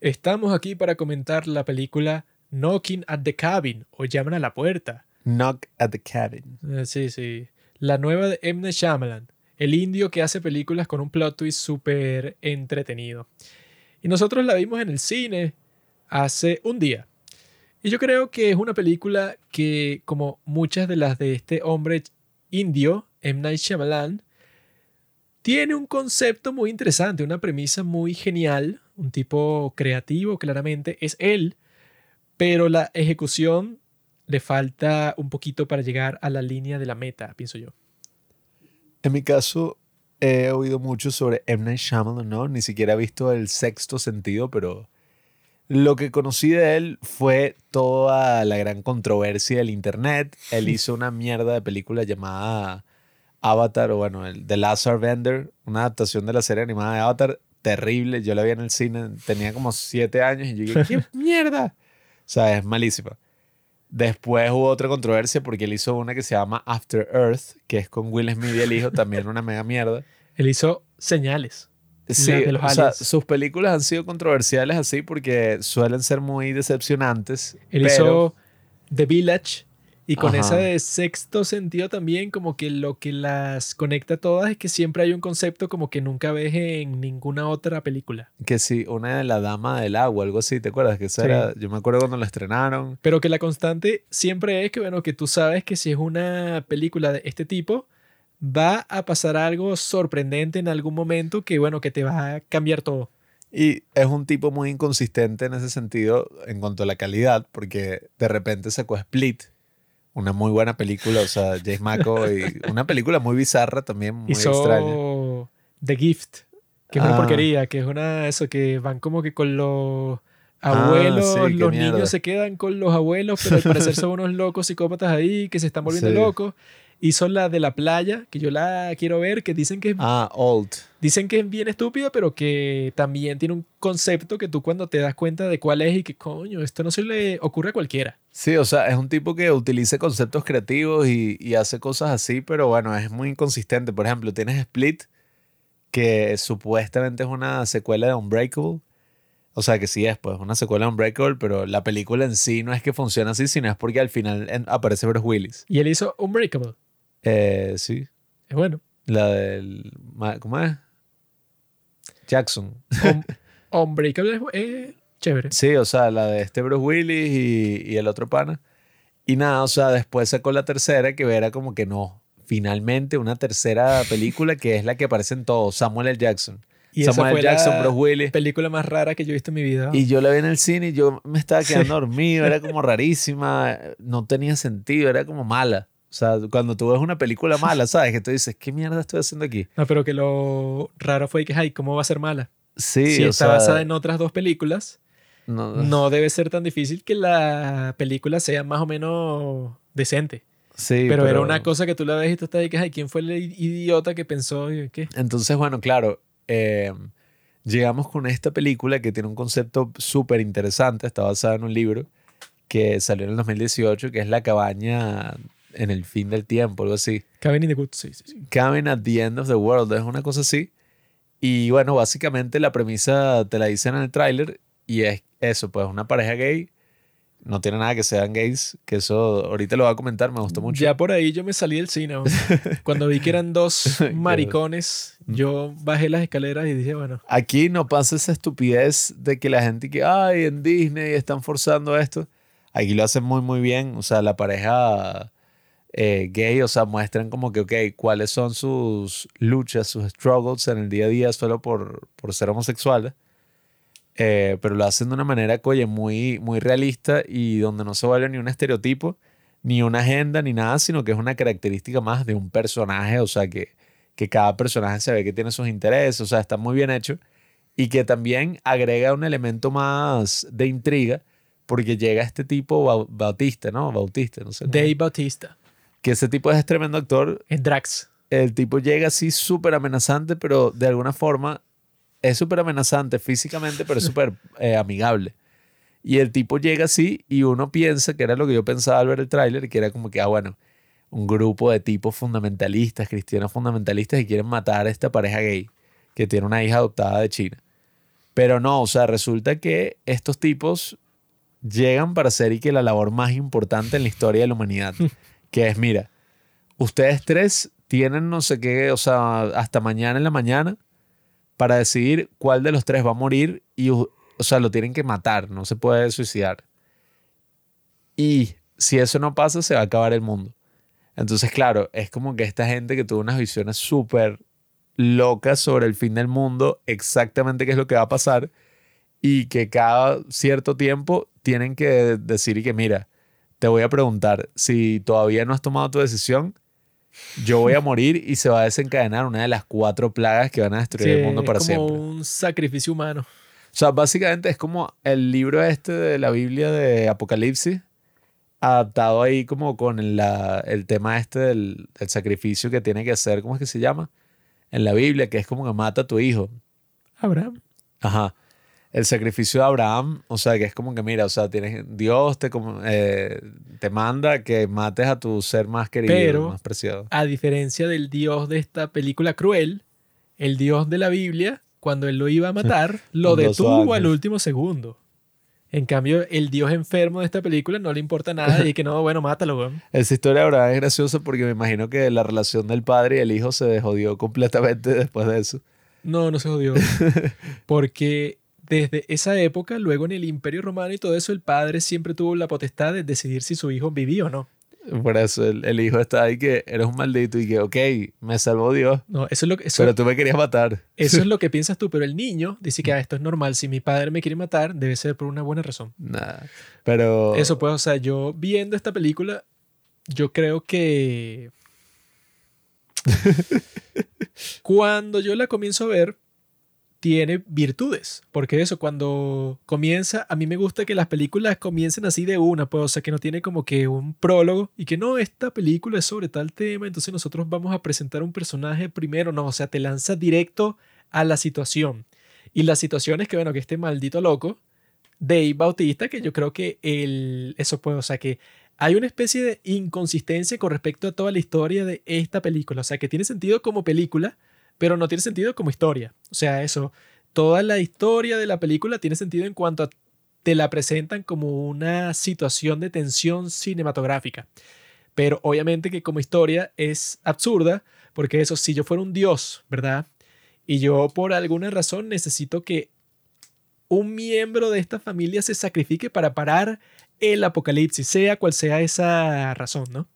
Estamos aquí para comentar la película Knocking at the Cabin o Llaman a la Puerta. Knock at the Cabin. Eh, sí, sí. La nueva de M. Night Shyamalan, el indio que hace películas con un plot twist súper entretenido. Y nosotros la vimos en el cine hace un día. Y yo creo que es una película que, como muchas de las de este hombre indio, M. Night Shyamalan, tiene un concepto muy interesante, una premisa muy genial, un tipo creativo, claramente, es él, pero la ejecución le falta un poquito para llegar a la línea de la meta, pienso yo. En mi caso, he oído mucho sobre M. Night Shyamalan, ¿no? Ni siquiera he visto el sexto sentido, pero lo que conocí de él fue toda la gran controversia del internet. Él hizo una mierda de película llamada Avatar, o bueno, el The Last Airbender, una adaptación de la serie animada de Avatar, terrible. Yo la vi en el cine, tenía como siete años y yo dije, ¿qué mierda? O sea, es malísima. Después hubo otra controversia porque él hizo una que se llama After Earth, que es con Will Smith y el hijo, también una mega mierda. Él hizo señales. Sí, de los o sea, sus películas han sido controversiales así porque suelen ser muy decepcionantes. Él pero- hizo The Village y con Ajá. esa de sexto sentido también como que lo que las conecta todas es que siempre hay un concepto como que nunca ves en ninguna otra película. Que sí, una de la Dama del Agua, algo así, ¿te acuerdas? Que esa Sí. era, yo me acuerdo cuando la estrenaron. Pero que la constante siempre es que, bueno, que tú sabes que si es una película de este tipo, va a pasar algo sorprendente en algún momento que, bueno, que te va a cambiar todo. Y es un tipo muy inconsistente en ese sentido en cuanto a la calidad, porque de repente sacó Split, una muy buena película, o sea, James McAvoy, una película muy bizarra también, muy Hizo extraña. The Gift, que es una Ah. porquería, que es una, eso, que van como que con los Ah, abuelos, sí, los niños se quedan con los abuelos, pero al parecer son unos locos psicópatas ahí que se están volviendo Sí. locos. Hizo la de la playa, que yo la quiero ver, que dicen que es Ah, Old. Dicen que es bien estúpida, pero que también tiene un concepto que tú cuando te das cuenta de cuál es y que coño, esto no se le ocurre a cualquiera. Sí, o sea, es un tipo que utiliza conceptos creativos y, y hace cosas así, pero bueno, es muy inconsistente. Por ejemplo, tienes Split, que supuestamente es una secuela de Unbreakable. O sea, que sí es, pues, una secuela de Unbreakable, pero la película en sí no es que funcione así, sino es porque al final aparece Bruce Willis. Y él hizo Unbreakable. Eh, sí, Es bueno. la del... ¿Cómo es? Jackson. Un- Unbreakable es, es chévere. Sí, o sea, la de este Bruce Willis y, y el otro pana. Y nada, o sea, después sacó la tercera que era como que no. Finalmente una tercera película que es la que aparece en todos. Samuel L. Jackson. Y esa Samuel fue L. Jackson, la Bruce Willis. película más rara que yo he visto en mi vida. Y yo la vi en el cine y yo me estaba Sí. quedando dormido. Era como rarísima. No tenía sentido. Era como mala. O sea, cuando tú ves una película mala, ¿sabes? Que tú dices, ¿qué mierda estoy haciendo aquí? No, pero que lo raro fue que, ay, ¿cómo va a ser mala? Sí, si o está sea, basada en otras dos películas, no, no debe ser tan difícil que la película sea más o menos decente. sí, pero, era una cosa que tú la ves y tú estás ahí que, ay, ¿quién fue el idiota que pensó qué? Entonces, bueno, claro, eh, llegamos con esta película que tiene un concepto súper interesante, está basada en un libro que salió en el 2018, que es La cabaña en el fin del tiempo, algo así. Cabin in the Good, sí, sí, sí. Cabin at the End of the World, es una cosa así. Y bueno, básicamente la premisa te la dicen en el tráiler y es eso, pues una pareja gay, no tiene nada que sean gays, que eso ahorita lo voy a comentar, me gustó mucho. Ya por ahí yo me salí del cine. ¿no? Cuando vi que eran dos maricones, yo bajé las escaleras y dije, bueno, Aquí no pasa esa estupidez de que la gente que, ay, en Disney están forzando esto. Aquí lo hacen muy, muy bien. O sea, la pareja eh, gay, o sea, muestran como que, ok, cuáles son sus luchas, sus struggles en el día a día solo por, por ser homosexuales. Eh, pero lo hacen de una manera, oye, muy, muy realista y donde no se vuelve ni un estereotipo, ni una agenda, ni nada, sino que es una característica más de un personaje, o sea, que, que cada personaje se ve que tiene sus intereses, o sea, está muy bien hecho y que también agrega un elemento más de intriga porque llega este tipo Bau- Bautista, ¿no? Bautista, no sé. Dave. Bautista, Que ese tipo es tremendo actor. en Drax. El tipo llega así súper amenazante, pero de alguna forma es súper amenazante físicamente, pero es súper eh, amigable. Y el tipo llega así y uno piensa, que era lo que yo pensaba al ver el tráiler, que era como que, ah, bueno, un grupo de tipos fundamentalistas, cristianos fundamentalistas, que quieren matar a esta pareja gay que tiene una hija adoptada de China. Pero no, o sea, resulta que estos tipos llegan para hacer y que la labor más importante en la historia de la humanidad, que es, mira, ustedes tres tienen no sé qué, o sea, hasta mañana en la mañana para decidir cuál de los tres va a morir y, o sea, lo tienen que matar, no se puede suicidar. Y si eso no pasa, se va a acabar el mundo. Entonces, claro, es como que esta gente que tuvo unas visiones súper locas sobre el fin del mundo, exactamente qué es lo que va a pasar, y que cada cierto tiempo tienen que decir y que, mira, te voy a preguntar, si todavía no has tomado tu decisión, yo voy a morir y se va a desencadenar una de las cuatro plagas que van a destruir el mundo para es como siempre. un sacrificio humano. O sea, básicamente es como el libro este de la Biblia de Apocalipsis, adaptado ahí como con la, el tema este del, del sacrificio que tiene que hacer, ¿cómo es que se llama? En la Biblia, que es como que mata a tu hijo. Abraham. Ajá. El sacrificio de Abraham, o sea, que es como que, mira, o sea, tienes, Dios te, eh, te manda que mates a tu ser más querido, Pero- más preciado. A diferencia del Dios de esta película cruel, el Dios de la Biblia, cuando él lo iba a matar, lo detuvo al último segundo. En cambio, el Dios enfermo de esta película no le importa nada y que no, bueno, mátalo, weón. Esa historia de Abraham es graciosa porque me imagino que la relación del padre y el hijo se jodió completamente después de eso. No, no se jodió. Porque desde esa época, luego en el Imperio Romano y todo eso, el padre siempre tuvo la potestad de decidir si su hijo vivía o no. Por eso el, el hijo está ahí que eres un maldito y que, ok, me salvó Dios, No, eso es lo que, eso, pero tú me querías matar. eso es lo que piensas tú, pero el niño dice que ah, esto es normal. Si mi padre me quiere matar, debe ser por una buena razón. Nah. Pero Eso pues, o sea, yo viendo esta película, yo creo que cuando yo la comienzo a ver, tiene virtudes. Porque eso, cuando comienza, a mí me gusta que las películas comiencen así de una, pues, o sea, que no tiene como que un prólogo y que no, esta película es sobre tal tema, entonces nosotros vamos a presentar un personaje primero, no, o sea, te lanza directo a la situación. Y la situación es que, bueno, que este maldito loco, Dave Bautista, que yo creo que el, eso puede, o sea, que hay una especie de inconsistencia con respecto a toda la historia de esta película. O sea, que tiene sentido como película, pero no tiene sentido como historia. O sea, eso, toda la historia de la película tiene sentido en cuanto te la presentan como una situación de tensión cinematográfica. Pero obviamente que como historia es absurda, porque eso, si yo fuera un dios, ¿verdad? Y yo por alguna razón necesito que un miembro de esta familia se sacrifique para parar el apocalipsis, sea cual sea esa razón, ¿no?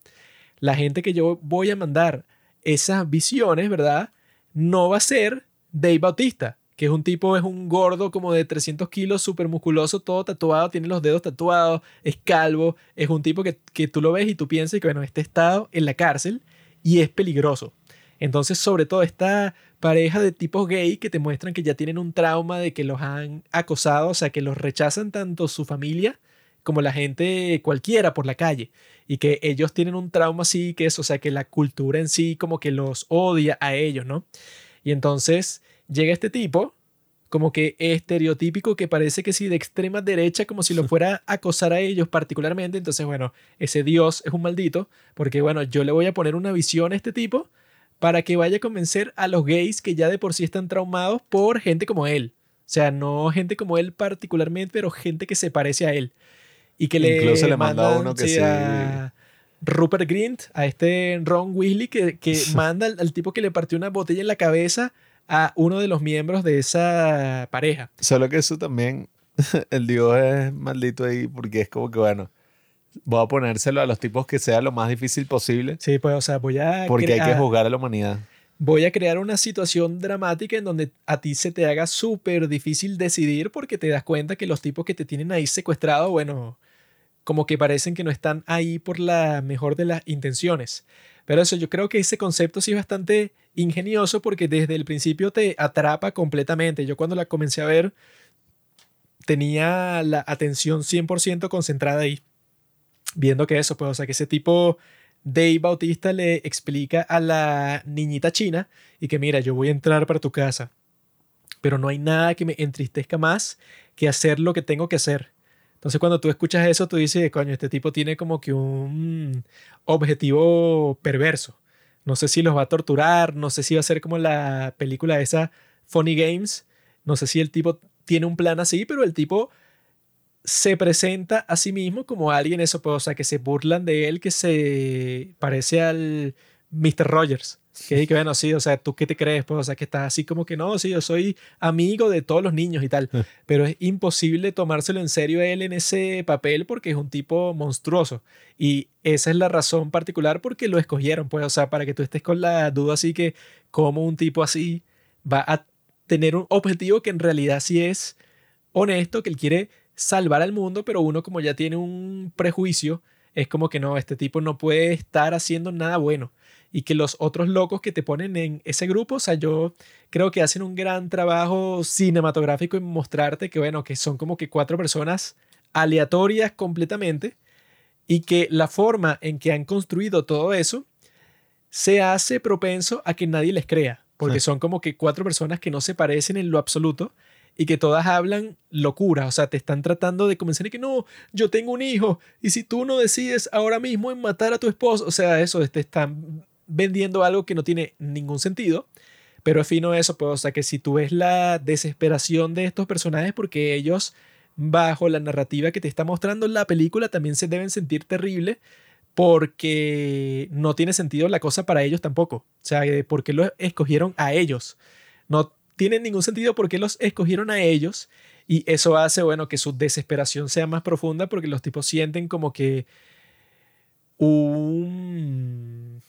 La gente que yo voy a mandar esas visiones, ¿verdad? No va a ser Dave Bautista, que es un tipo, es un gordo como de 300 kilos, súper musculoso, todo tatuado, tiene los dedos tatuados, es calvo, es un tipo que, que tú lo ves y tú piensas que, bueno, este estado en la cárcel y es peligroso. Entonces, sobre todo esta pareja de tipos gay que te muestran que ya tienen un trauma de que los han acosado, o sea, que los rechazan tanto su familia como la gente cualquiera por la calle y que ellos tienen un trauma así que es, o sea, que la cultura en sí como que los odia a ellos, ¿no? Y entonces llega este tipo como que estereotípico que parece que sí de extrema derecha como si lo fuera a acosar a ellos particularmente, entonces bueno, ese dios es un maldito porque bueno, yo le voy a poner una visión a este tipo para que vaya a convencer a los gays que ya de por sí están traumados por gente como él. O sea, no gente como él particularmente, pero gente que se parece a él. Y que le Incluso le manda a uno que sí, a Rupert Grint, a este Ron Weasley, que, que manda al, al tipo que le partió una botella en la cabeza a uno de los miembros de esa pareja. Solo que eso también, el Dios es maldito ahí porque es como que, bueno, voy a ponérselo a los tipos que sea lo más difícil posible Sí, pues, o sea, voy a, porque hay que juzgar a la humanidad. voy a crear una situación dramática en donde a ti se te haga súper difícil decidir porque te das cuenta que los tipos que te tienen ahí secuestrado, bueno, como que parecen que no están ahí por la mejor de las intenciones. Pero eso, yo creo que ese concepto sí es bastante ingenioso porque desde el principio te atrapa completamente. Yo cuando la comencé a ver tenía la atención 100% concentrada ahí, viendo que eso, pues, o sea, que ese tipo Dave Bautista le explica a la niñita china y que mira, yo voy a entrar para tu casa, pero no hay nada que me entristezca más que hacer lo que tengo que hacer. Entonces cuando tú escuchas eso, tú dices, coño, este tipo tiene como que un objetivo perverso. No sé si los va a torturar, no sé si va a ser como la película esa Funny Games, no sé si el tipo tiene un plan así, pero el tipo se presenta a sí mismo como alguien eso, pues, o sea, que se burlan de él, que se parece al Mr. Rogers. Que, que bueno, sí, o sea, ¿tú qué te crees? Pues, o sea, que estás así como que no, sí, yo soy amigo de todos los niños y tal. Pero es imposible tomárselo en serio a él en ese papel porque es un tipo monstruoso. Y esa es la razón particular porque lo escogieron, pues, o sea, para que tú estés con la duda así que como un tipo así va a tener un objetivo que en realidad sí es honesto, que él quiere salvar al mundo, pero uno como ya tiene un prejuicio, es como que no, este tipo no puede estar haciendo nada bueno. Y que los otros locos que te ponen en ese grupo, o sea, yo creo que hacen un gran trabajo cinematográfico en mostrarte que, bueno, que son como que cuatro personas aleatorias completamente y que la forma en que han construido todo eso se hace propenso a que nadie les crea, porque son como que cuatro personas que no se parecen en lo absoluto y que todas hablan locura, o sea, te están tratando de convencer de que no, yo tengo un hijo y si tú no decides ahora mismo en matar a tu esposo, o sea, eso, te están vendiendo algo que no tiene ningún sentido, pero es fino eso, pues, o sea, que si tú ves la desesperación de estos personajes porque ellos bajo la narrativa que te está mostrando la película también se deben sentir terrible porque no tiene sentido la cosa para ellos tampoco. O sea, ¿por qué lo escogieron a ellos? No tiene ningún sentido porque los escogieron a ellos y eso hace, bueno, que su desesperación sea más profunda porque los tipos sienten como que un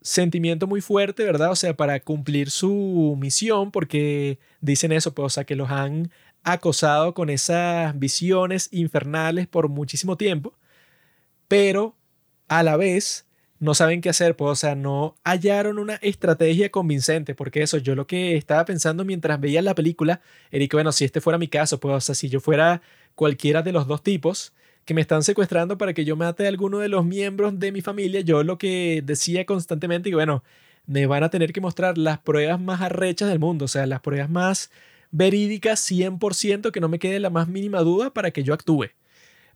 sentimiento muy fuerte, ¿verdad? O sea, para cumplir su misión porque dicen eso, pues, o sea, que los han acosado con esas visiones infernales por muchísimo tiempo, pero a la vez no saben qué hacer, pues, o sea, no hallaron una estrategia convincente, porque eso, yo lo que estaba pensando mientras veía la película, que, bueno, si este fuera mi caso, pues, o sea, si yo fuera cualquiera de los dos tipos que me están secuestrando para que yo mate a alguno de los miembros de mi familia, yo lo que decía constantemente, que, bueno, me van a tener que mostrar las pruebas más arrechas del mundo, o sea, las pruebas más verídicas 100%, que no me quede la más mínima duda para que yo actúe.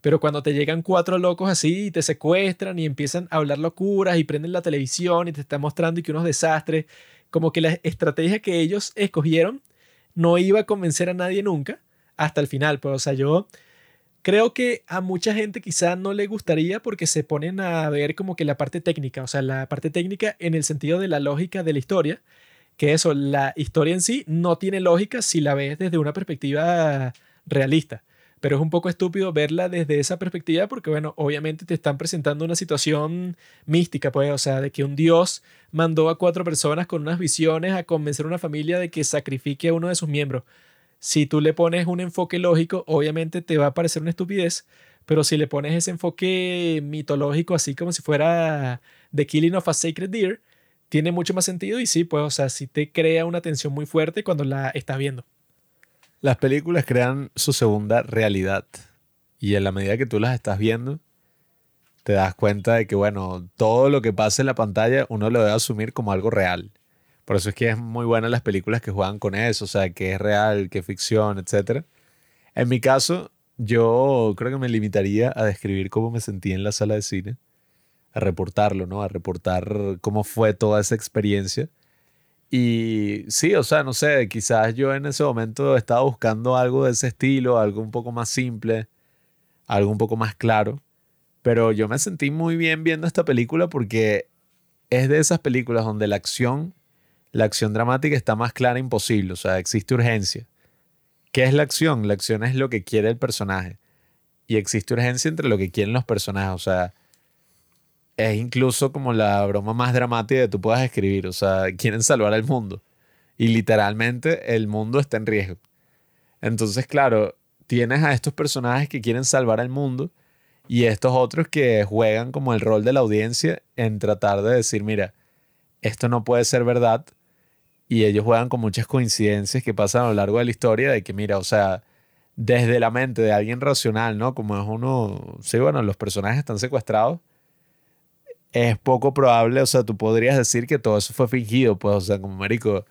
Pero cuando te llegan cuatro locos así y te secuestran y empiezan a hablar locuras y prenden la televisión y te están mostrando y que unos desastres, como que la estrategia que ellos escogieron no iba a convencer a nadie nunca hasta el final. Pues, o sea, yo creo que a mucha gente quizá no le gustaría porque se ponen a ver como que la parte técnica, o sea, la parte técnica en el sentido de la lógica de la historia, que eso, la historia en sí no tiene lógica si la ves desde una perspectiva realista pero es un poco estúpido verla desde esa perspectiva porque, bueno, obviamente te están presentando una situación mística, pues, o sea, de que un dios mandó a cuatro personas con unas visiones a convencer a una familia de que sacrifique a uno de sus miembros. Si tú le pones un enfoque lógico, obviamente te va a parecer una estupidez, pero si le pones ese enfoque mitológico, así como si fuera The Killing of a Sacred Deer, tiene mucho más sentido y sí, pues, o sea, sí te crea una tensión muy fuerte cuando la estás viendo. Las películas crean su segunda realidad y en la medida que tú las estás viendo, te das cuenta de que, bueno, todo lo que pasa en la pantalla uno lo debe asumir como algo real. Por eso es que es muy buena las películas que juegan con eso, o sea, que es real, que es ficción, etc. En mi caso, yo creo que me limitaría a describir cómo me sentí en la sala de cine, a reportarlo, ¿no? A reportar cómo fue toda esa experiencia y sí, o sea, no sé, quizás yo en ese momento estaba buscando algo de ese estilo, algo un poco más simple, algo un poco más claro, pero yo me sentí muy bien viendo esta película porque es de esas películas donde la acción, la acción dramática está más clara imposible, o sea, existe urgencia. ¿Qué es la acción? La acción es lo que quiere el personaje y existe urgencia entre lo que quieren los personajes, o sea, es incluso como la broma más dramática que tú puedas escribir. O sea, quieren salvar al mundo. Y literalmente el mundo está en riesgo. Entonces, claro, tienes a estos personajes que quieren salvar al mundo y estos otros que juegan como el rol de la audiencia en tratar de decir, mira, esto no puede ser verdad. Y ellos juegan con muchas coincidencias que pasan a lo largo de la historia de que, mira, o sea, desde la mente de alguien racional, ¿no? Como es uno, sí, bueno, los personajes están secuestrados es poco probable, o sea, tú podrías decir que todo eso fue fingido, pues, o sea, como marico,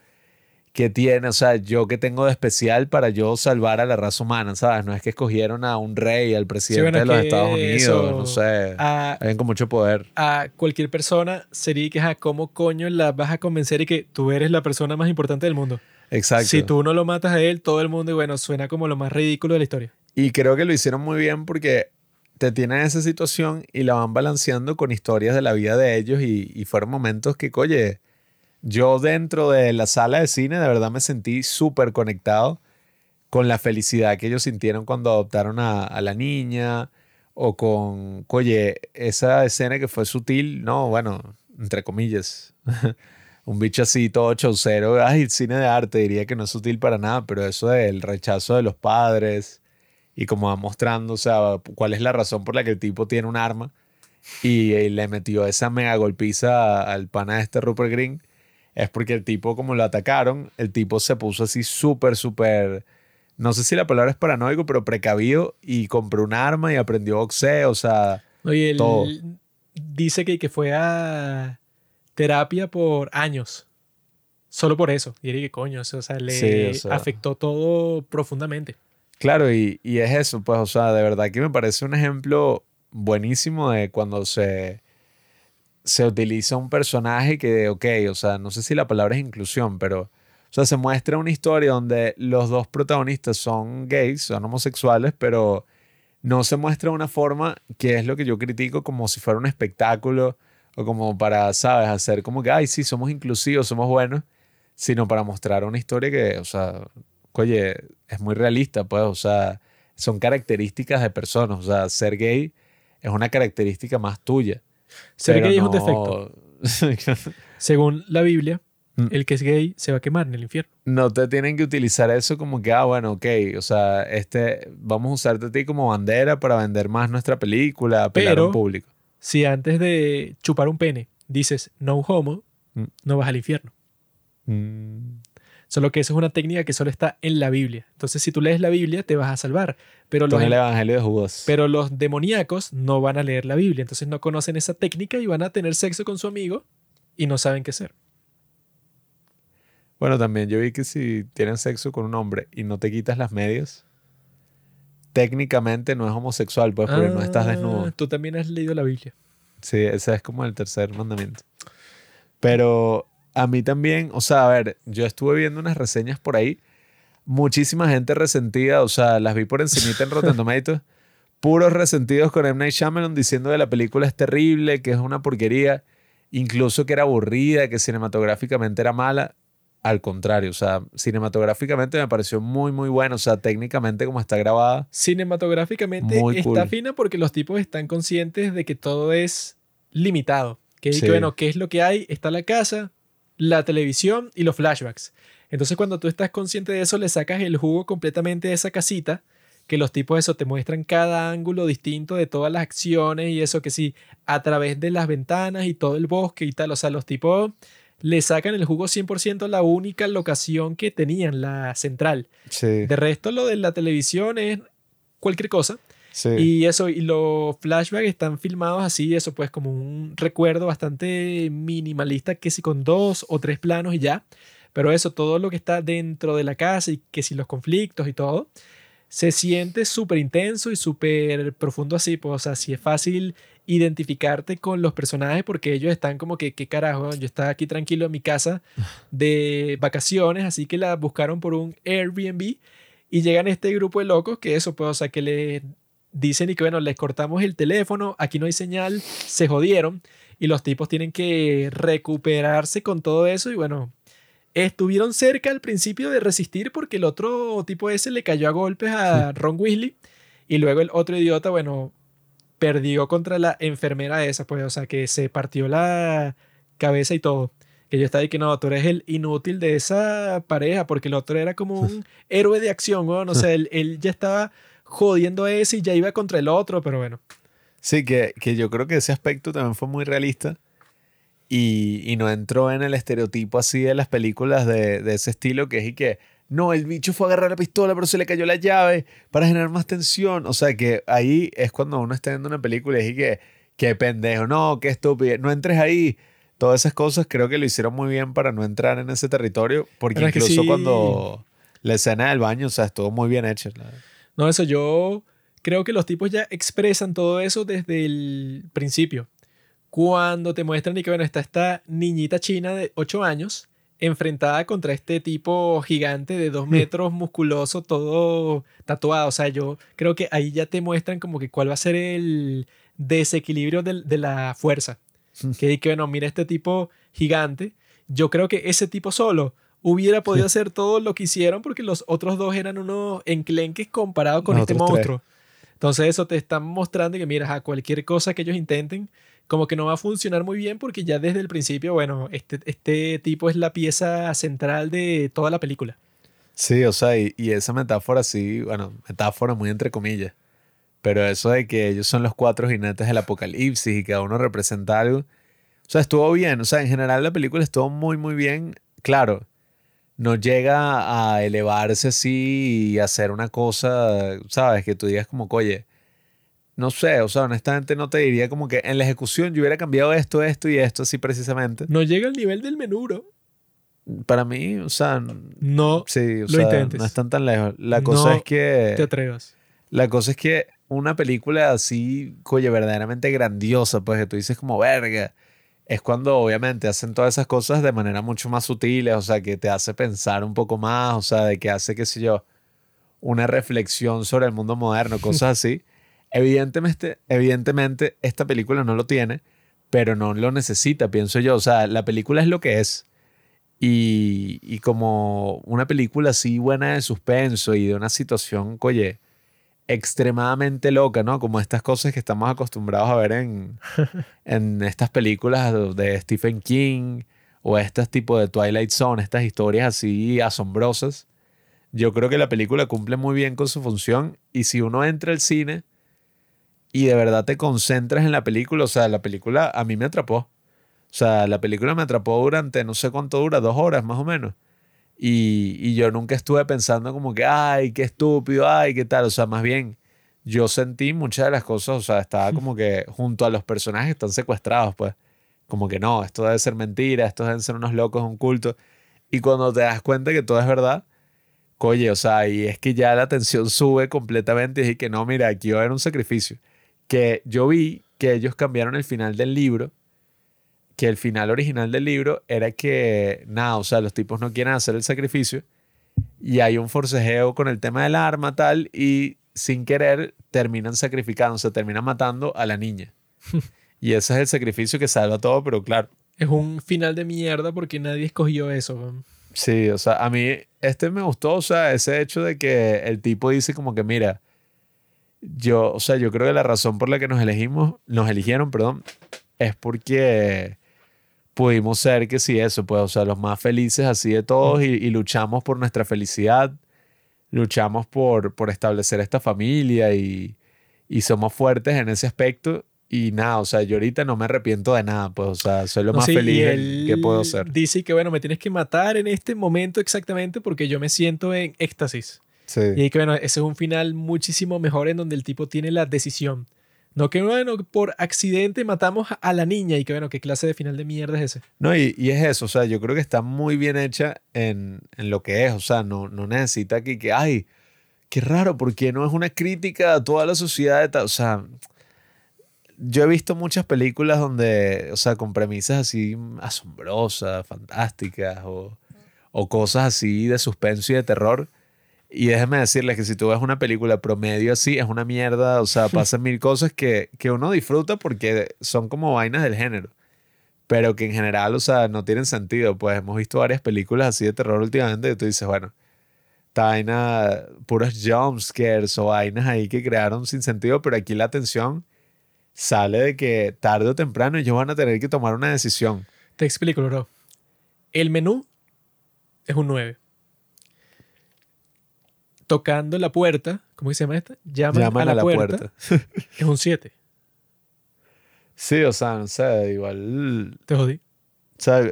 ¿qué tiene? O sea, yo que tengo de especial para yo salvar a la raza humana, ¿sabes? No es que escogieron a un rey, al presidente de los Estados Unidos, no sé, alguien con mucho poder. A cualquier persona sería que, ¿cómo coño la vas a convencer y que tú eres la persona más importante del mundo? Exacto. Si tú no lo matas a él, todo el mundo, y bueno, suena como lo más ridículo de la historia. Y creo que lo hicieron muy bien porque te tienen esa situación y la van balanceando con historias de la vida de ellos y, y fueron momentos que, oye, yo dentro de la sala de cine de verdad me sentí súper conectado con la felicidad que ellos sintieron cuando adoptaron a, la niña o con, oye, esa escena que fue sutil, no, bueno, entre comillas, un bicho así todo chaucero, ay, cine de arte, diría que no es sutil para nada, pero eso del rechazo de los padres y como va mostrando, o sea, cuál es la razón por la que el tipo tiene un arma y, y le metió esa mega golpiza al pana de este Rupert Green, es porque el tipo, como lo atacaron, el tipo se puso así súper, súper, no sé si la palabra es paranoico, pero precavido y compró un arma y aprendió boxeo, o sea, Oye, él Todo. dice que, que fue a terapia por años. Solo por eso. Y dije, coño, o sea, le Sí, o sea. afectó todo profundamente. Claro, y, y es eso, pues, o sea, de verdad que me parece un ejemplo buenísimo de cuando se, se utiliza un personaje que, ok, o sea, no sé si la palabra es inclusión, pero, o sea, se muestra una historia donde los dos protagonistas son gays, son homosexuales, pero no se muestra una forma que es lo que yo critico como si fuera un espectáculo o como para, ¿sabes?, hacer como que, ay, sí, somos inclusivos, somos buenos, sino para mostrar una historia que, o sea, oye, es muy realista, pues, o sea, son características de personas, o sea, ser gay es una característica más tuya. Ser pero gay es un defecto. Según la Biblia, Mm. el que es gay se va a quemar en el infierno. no te tienen que utilizar eso como que, ah, bueno, ok, o sea, este, vamos a usarte a ti como bandera para vender más nuestra película, apelar a Pero- un público. Si antes de chupar un pene dices no homo, Mm. no vas al infierno. Mm, Solo que eso es una técnica que solo está en la Biblia. Entonces, si tú lees la Biblia, te vas a salvar. Pero los, el Evangelio de Judas. pero los demoníacos no van a leer la Biblia. Entonces, no conocen esa técnica y van a tener sexo con su amigo y no saben qué hacer. Bueno, también yo vi que si tienes sexo con un hombre y no te quitas las medias, técnicamente no es homosexual, pues, porque no estás Ah, desnudo. Tú también has leído la Biblia. Sí, ese es como el tercer mandamiento. Pero a mí también, o sea, a ver, yo estuve viendo unas reseñas por ahí, muchísima gente resentida, o sea, las vi por encimita en Rotten Tomatoes, puros resentidos con M. Night Shyamalan diciendo que la película es terrible, que es una porquería, incluso que era aburrida, que cinematográficamente era mala. Al contrario, o sea, cinematográficamente me pareció muy, muy bueno, o sea, técnicamente como está grabada. Cinematográficamente Muy está cool. fina porque los tipos están conscientes de que todo es limitado. Que, Sí. que, bueno, ¿qué es lo que hay? Está la casa, la televisión y los flashbacks. Entonces, cuando tú estás consciente de eso, le sacas el jugo completamente de esa casita. Que los tipos eso te muestran cada ángulo distinto de todas las acciones y eso que sí, a través de las ventanas y todo el bosque y tal. O sea, los tipos le sacan el jugo 100% a la única locación que tenían, la central. Sí, De resto, lo de la televisión es cualquier cosa. Sí. Y eso, y los flashbacks están filmados así, eso pues como un recuerdo bastante minimalista, que si con dos o tres planos y ya. Pero eso, todo lo que está dentro de la casa y que si los conflictos y todo, se siente súper intenso y súper profundo así. Pues, o sea, si es fácil identificarte con los personajes porque ellos están como que, ¿qué carajo? Yo estaba aquí tranquilo en mi casa de vacaciones, así que la buscaron por un Airbnb y llegan este grupo de locos que eso, pues, o sea, que les dicen y que bueno, les cortamos el teléfono, aquí no hay señal, se jodieron y los tipos tienen que recuperarse con todo eso y bueno, estuvieron cerca al principio de resistir porque el otro tipo ese le cayó a golpes a Ron Weasley y luego el otro idiota, bueno, perdió contra la enfermera esa, pues, o sea, que se partió la cabeza y todo. Que yo estaba ahí que no, tú eres el inútil de esa pareja, porque el otro era como un héroe de acción, weón. O sea, él, él ya estaba jodiendo a ese y ya iba contra el otro, pero bueno. Sí, que, que yo creo que ese aspecto también fue muy realista y, y no entró en el estereotipo así de las películas de, de ese estilo que es y que, no, el bicho fue a agarrar la pistola pero se le cayó la llave para generar más tensión. O sea que ahí es cuando uno está viendo una película y es y que, qué pendejo, no, qué estúpido, no entres ahí. Todas esas cosas creo que lo hicieron muy bien para no entrar en ese territorio porque Pero incluso sí. cuando la escena del baño, o sea, estuvo muy bien hecha. No, eso yo creo que los tipos ya expresan todo eso desde el principio. Cuando te muestran y que, bueno, está esta niñita china de 8 años enfrentada contra este tipo gigante de dos metros, musculoso, todo tatuado. O sea, yo creo que ahí ya te muestran como que cuál va a ser el desequilibrio de, de la fuerza. Que, que, bueno, mira este tipo gigante. Yo creo que ese tipo solo hubiera podido hacer todo lo que hicieron porque los otros dos eran unos enclenques comparados con este monstruo. Entonces eso te está mostrando que, mira, a cualquier cosa que ellos intenten, como que no va a funcionar muy bien porque ya desde el principio, bueno, este, este tipo es la pieza central de toda la película. Sí, o sea, y, esa metáfora sí, bueno, metáfora muy entre comillas, pero eso de que ellos son los cuatro jinetes del apocalipsis y cada uno representa algo, o sea, estuvo bien, o sea, en general la película estuvo muy, muy bien, claro, no llega a elevarse así y hacer una cosa, ¿sabes? Que tú digas como, oye, no sé, o sea, honestamente no te diría como que en la ejecución yo hubiera cambiado esto, esto y esto así precisamente. No llega al nivel del menú, Para mí, o sea, no sí, o lo intentes. no están tan lejos. La cosa es que te atrevas. La cosa es que una película así, oye, verdaderamente grandiosa, pues que tú dices como verga, es cuando obviamente hacen todas esas cosas de manera mucho más sutil, o sea, que te hace pensar un poco más, o sea, de que hace, qué sé yo, una reflexión sobre el mundo moderno, cosas así. Evidentemente, evidentemente, esta película no lo tiene, pero no lo necesita, pienso yo. O sea, la película es lo que es. Y, y como una película así buena de suspenso y de una situación, oye, extremadamente loca, ¿no? Como estas cosas que estamos acostumbrados a ver en, en estas películas de Stephen King o estas tipo de Twilight Zone, estas historias así asombrosas. Yo creo que la película cumple muy bien con su función y si uno entra al cine y de verdad te concentras en la película, o sea, la película a mí me atrapó. O sea, la película me atrapó durante no sé cuánto dura, dos horas más o menos. Y, y, yo nunca estuve pensando como que, ay, qué estúpido, ay, qué tal. O sea, más bien, yo sentí muchas de las cosas, o sea, estaba como que junto a los personajes que están secuestrados, pues. Como que no, esto debe ser mentira, estos deben ser unos locos, un culto. Y cuando te das cuenta que todo es verdad, oye, o sea, y es que ya la tensión sube completamente y dije que no, mira, aquí va a haber un sacrificio. Que yo vi que ellos cambiaron el final del libro que el final original del libro era que, nada, o sea, los tipos no quieren hacer el sacrificio y hay un forcejeo con el tema del arma, tal, y sin querer terminan sacrificando, se terminan matando a la niña. y ese es el sacrificio que salva todo, pero claro. Es un final de mierda porque nadie escogió eso. Sí, o sea, a mí este me gustó, o sea, ese hecho de que el tipo dice como que, mira, yo, o sea, yo creo que la razón por la que nos elegimos, nos eligieron, perdón, es porque pudimos ser que sí, eso, pues, o sea, los más felices así de todos y, luchamos por nuestra felicidad, luchamos por, por establecer esta familia y, y somos fuertes en ese aspecto. Y nada, o sea, yo ahorita no me arrepiento de nada, pues, o sea, soy lo más feliz que puedo ser. Dice que, bueno, me tienes que matar en este momento exactamente porque yo me siento en éxtasis. Sí. Y que, bueno, ese es un final muchísimo mejor en donde el tipo tiene la decisión. No que, bueno, por accidente matamos a la niña y que, bueno, qué clase de final de mierda es ese. No, y, y es eso, o sea, yo creo que está muy bien hecha en, en lo que es, o sea, no, no necesita que, que, ay, qué raro, porque no es una crítica a toda la sociedad, o sea, yo he visto muchas películas donde, o sea, con premisas así asombrosas, fantásticas o, o cosas así de suspenso y de terror y déjeme decirles que si tú ves una película promedio así, es una mierda, o sea, pasan mil cosas que, que uno disfruta porque son como vainas del género, pero que en general, o sea, no tienen sentido. Pues hemos visto varias películas así de terror últimamente y tú dices, bueno, esta vaina, puros jumpscares o vainas ahí que crearon sin sentido, pero aquí la atención sale de que tarde o temprano ellos van a tener que tomar una decisión. Te explico, bro. El menú es un 9 tocando la puerta, ¿cómo se llama esta? Llaman, a la, puerta. es un 7. Sí, o sea, no sé, igual. Te jodí. O sea,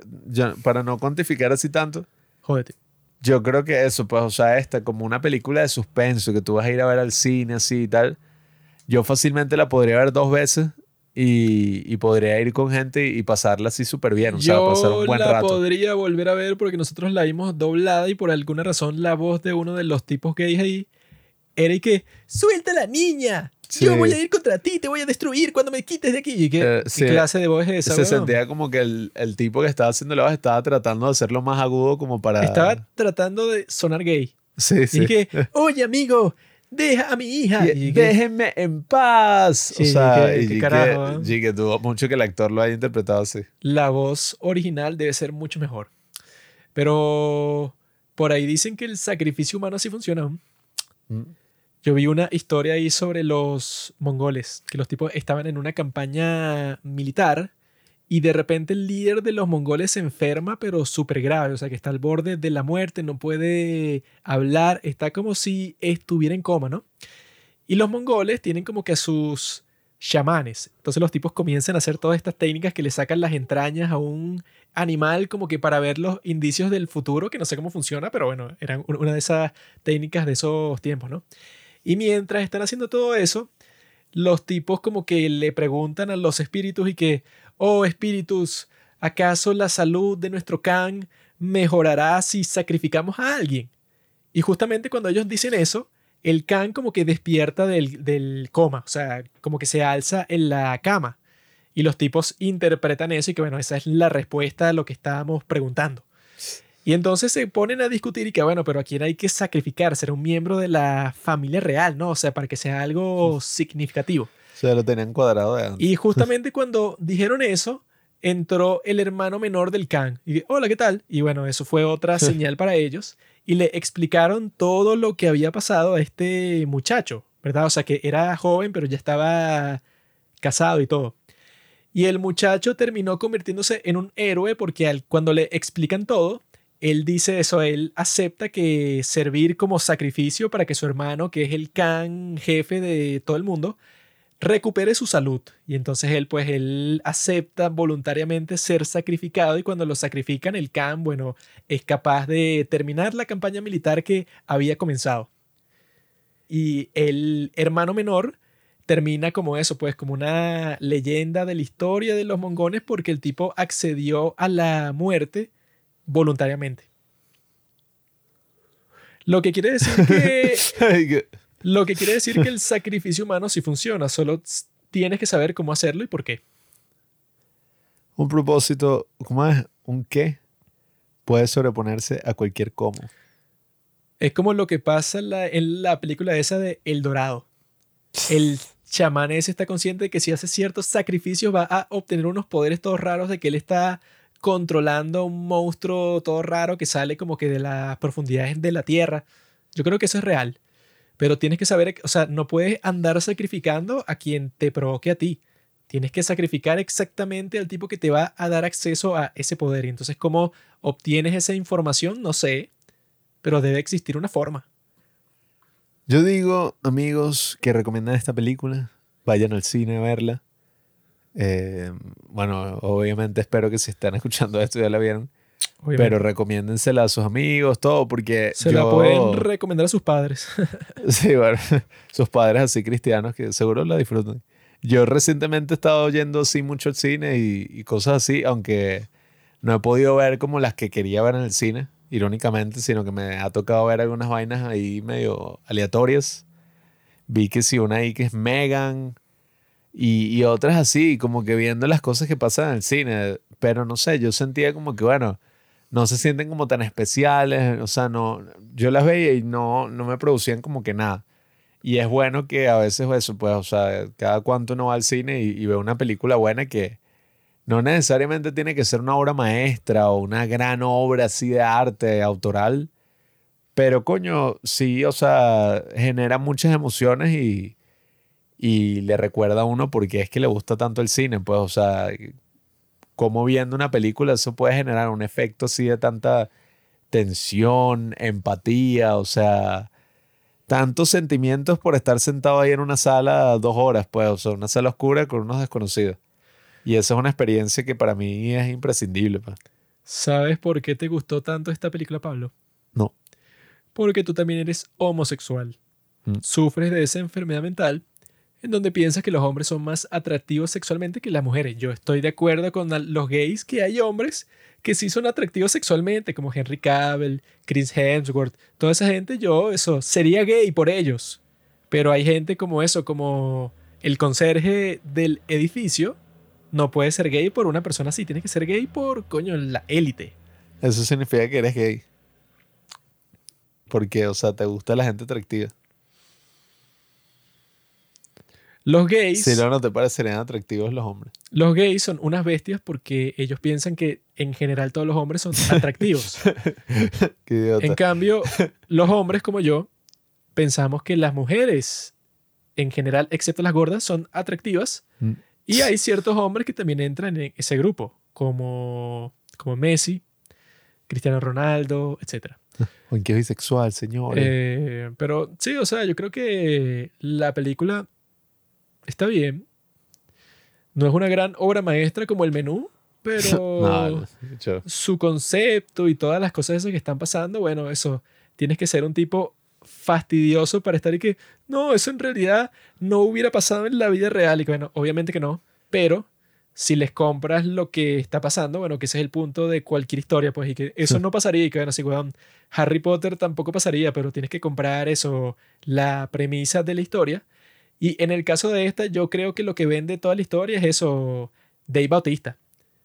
para no cuantificar así tanto. Jódete. Yo creo que eso, pues, o sea, esta, como una película de suspenso que tú vas a ir a ver al cine así y tal. Yo fácilmente la podría ver dos veces y, podría ir con gente y pasarla así súper bien, o sea, pasar un buen la podría volver a ver porque nosotros la vimos doblada y por alguna razón la voz de uno de los tipos que dije ahí era y que, suelta a la niña. Yo Sí. voy a ir contra ti, te voy a destruir cuando me quites de aquí. ¿Y qué, Eh, qué sí. clase de voz es esa? Se weón? sentía como que el, el tipo que estaba haciendo la voz estaba tratando de hacerlo más agudo como para... Estaba tratando de sonar gay. Sí, sí. Y que, oye amigo, deja a mi hija. Y- Déjenme en paz. Sí, o sea, qué- y qué que- carajo, ¿eh? que tuvo mucho que el actor lo haya interpretado así. la voz original debe ser mucho mejor. Pero por ahí dicen que el sacrificio humano sí funciona. Mm. Yo vi una historia ahí sobre los mongoles, que los tipos estaban en una campaña militar y de repente el líder de los mongoles se enferma, pero súper grave, o sea que está al borde de la muerte, no puede hablar, está como si estuviera en coma, ¿no? Y los mongoles tienen como que a sus chamanes. Entonces los tipos comienzan a hacer todas estas técnicas que le sacan las entrañas a un animal como que para ver los indicios del futuro, que no sé cómo funciona, pero bueno, eran un- una de esas técnicas de esos tiempos, ¿no? Y mientras están haciendo todo eso, los tipos como que le preguntan a los espíritus y que, oh espíritus, ¿acaso la salud de nuestro can mejorará si sacrificamos a alguien? Y justamente cuando ellos dicen eso, el can como que despierta del, del coma, o sea, como que se alza en la cama. Y los tipos interpretan eso y que bueno, esa es la respuesta a lo que estábamos preguntando. Y entonces se ponen a discutir y que bueno, pero a quién hay que sacrificar, ser un miembro de la familia real, ¿no? O sea, para que sea algo significativo. O sea, lo tenían cuadrado de antes. Y justamente cuando dijeron eso, entró el hermano menor del Khan. Y hola, ¿qué tal? Y bueno, eso fue otra señal para ellos. Y le explicaron todo lo que había pasado a este muchacho, ¿verdad? O sea, que era joven, pero ya estaba casado y todo. Y el muchacho terminó convirtiéndose en un héroe porque al- cuando le explican todo, él dice eso, él acepta que servir como sacrificio para que su hermano, que es el Khan jefe de todo el mundo, recupere su salud. Y entonces él, pues, él acepta voluntariamente ser sacrificado y cuando lo sacrifican, el Khan, bueno, es capaz de terminar la campaña militar que había comenzado. Y el hermano menor termina como eso, pues, como una leyenda de la historia de los mongones porque el tipo accedió a la muerte voluntariamente. Lo que quiere decir que lo que quiere decir que el sacrificio humano sí funciona, solo tienes que saber cómo hacerlo y por qué. un propósito, ¿cómo es? ¿Un qué? Puede sobreponerse a cualquier cómo. Es como lo que pasa en la, en la película esa de El Dorado. El chamán ese está consciente de que si hace ciertos sacrificios va a obtener unos poderes todos raros de que él está controlando un monstruo todo raro que sale como que de las profundidades de la tierra. Yo creo que eso es real. Pero tienes que saber, o sea, no puedes andar sacrificando a quien te provoque a ti. Tienes que sacrificar exactamente al tipo que te va a dar acceso a ese poder. Y entonces, ¿cómo obtienes esa información? No sé, pero debe existir una forma. Yo digo, amigos, que recomiendan esta película. Vayan al cine a verla. Eh, bueno, obviamente espero que si están escuchando esto ya la vieron. Obviamente. Pero recomiéndensela a sus amigos, todo, porque Se la yo- pueden recomendar a sus padres. Sí, bueno, sus padres así cristianos que seguro la disfrutan. Yo recientemente he estado yendo así mucho al cine y, y cosas así, aunque no he podido ver como las que quería ver en el cine, irónicamente, sino que me ha tocado ver algunas vainas ahí medio aleatorias. Vi que sí, una ahí que es Megan y, y otras así, como que viendo las cosas que pasan en el cine, pero no sé, yo sentía como que, bueno, no se sienten como tan especiales, o sea, no, yo las veía y no, no me producían como que nada. Y es bueno que a veces eso, pues, o sea, cada cuanto uno va al cine y, ve una película buena que no necesariamente tiene que ser una obra maestra o una gran obra así de arte autoral, pero coño, sí, o sea, genera muchas emociones y, y le recuerda a uno por qué es que le gusta tanto el cine, pues, o sea, como viendo una película eso puede generar un efecto así de tanta tensión, empatía, o sea, tantos sentimientos por estar sentado ahí en una sala dos horas, pues, o sea, una sala oscura con unos desconocidos. Y esa es una experiencia que para mí es imprescindible, pues. ¿Sabes por qué te gustó tanto esta película, Pablo? No. Porque tú también eres homosexual. Mm. Sufres de esa enfermedad mental en donde piensas que los hombres son más atractivos sexualmente que las mujeres. Yo estoy de acuerdo con los gays que hay hombres que sí son atractivos sexualmente, como Henry Cavill, Chris Hemsworth, toda esa gente, yo eso, sería gay por ellos. Pero hay gente como eso, como el conserje del edificio no puede ser gay por una persona así, tiene que ser gay por, coño, la élite. Eso significa que eres gay. Porque, o sea, te gusta la gente atractiva. Los gays. Si no, no te parecerían atractivos los hombres. Los gays son unas bestias porque ellos piensan que en general todos los hombres son atractivos. Qué idiota. en cambio, los hombres como yo pensamos que las mujeres en general, excepto las gordas, son atractivas. Mm. Y hay ciertos hombres que también entran en ese grupo, como, como Messi, Cristiano Ronaldo, etc. En qué bisexual, señor. Eh, pero sí, o sea, yo creo que la película está bien. No es una gran obra maestra como el menú, pero No, no, yo- su concepto y todas las cosas esas que están pasando, bueno, eso, tienes que ser un tipo fastidioso para estar y que, no, eso en realidad no hubiera pasado en la vida real. Y que, bueno, obviamente que no, pero si les compras lo que está pasando, bueno, que ese es el punto de cualquier historia, pues, y que eso no pasaría, y que, bueno, sí, weón, Harry Potter tampoco pasaría, pero tienes que comprar eso, la premisa de la historia. Y en el caso de esta, yo creo que lo que vende toda la historia es eso, Dave Bautista.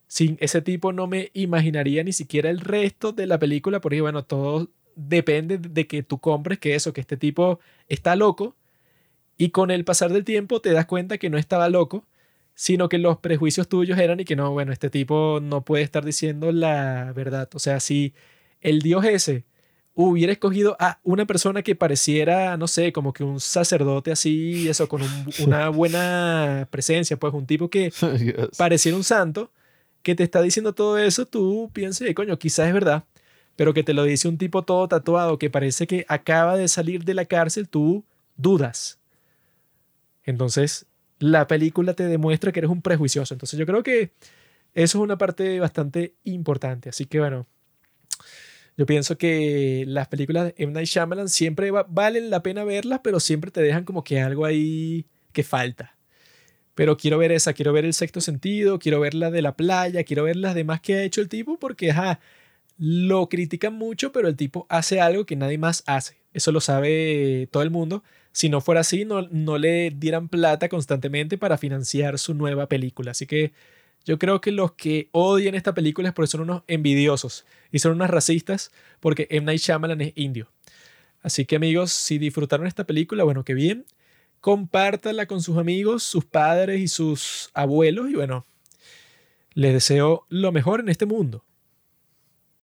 Sin ese tipo no me imaginaría ni siquiera el resto de la película, porque bueno, todo depende de que tú compres que eso, que este tipo está loco y con el pasar del tiempo te das cuenta que no estaba loco, sino que los prejuicios tuyos eran y que no, bueno, este tipo no puede estar diciendo la verdad. O sea, si el dios ese hubiera escogido a una persona que pareciera, no sé, como que un sacerdote así, eso, con un- una buena presencia, pues un tipo que pareciera un santo que te está diciendo todo eso, tú piensas, coño, quizás es verdad, pero que te lo dice un tipo todo tatuado que parece que acaba de salir de la cárcel, tú dudas. Entonces, la película te demuestra que eres un prejuicioso. Entonces, yo creo que eso es una parte bastante importante. Así que, bueno, yo pienso que las películas de M. Night Shyamalan siempre va- valen la pena verlas, pero siempre te dejan como que algo ahí que falta. Pero quiero ver esa, quiero ver el sexto sentido, quiero ver la de la playa, quiero ver las demás que ha hecho el tipo, porque ajá, lo critican mucho, pero el tipo hace algo que nadie más hace. Eso lo sabe todo el mundo. Si no fuera así, no le dieran plata constantemente para financiar su nueva película. Así que yo creo que los que odian esta película es porque son unos envidiosos y son unos racistas porque M. Night Shyamalan es indio. Así que amigos, si disfrutaron esta película, bueno, qué bien. Compártanla con sus amigos, sus padres y sus abuelos y bueno, les deseo lo mejor en este mundo.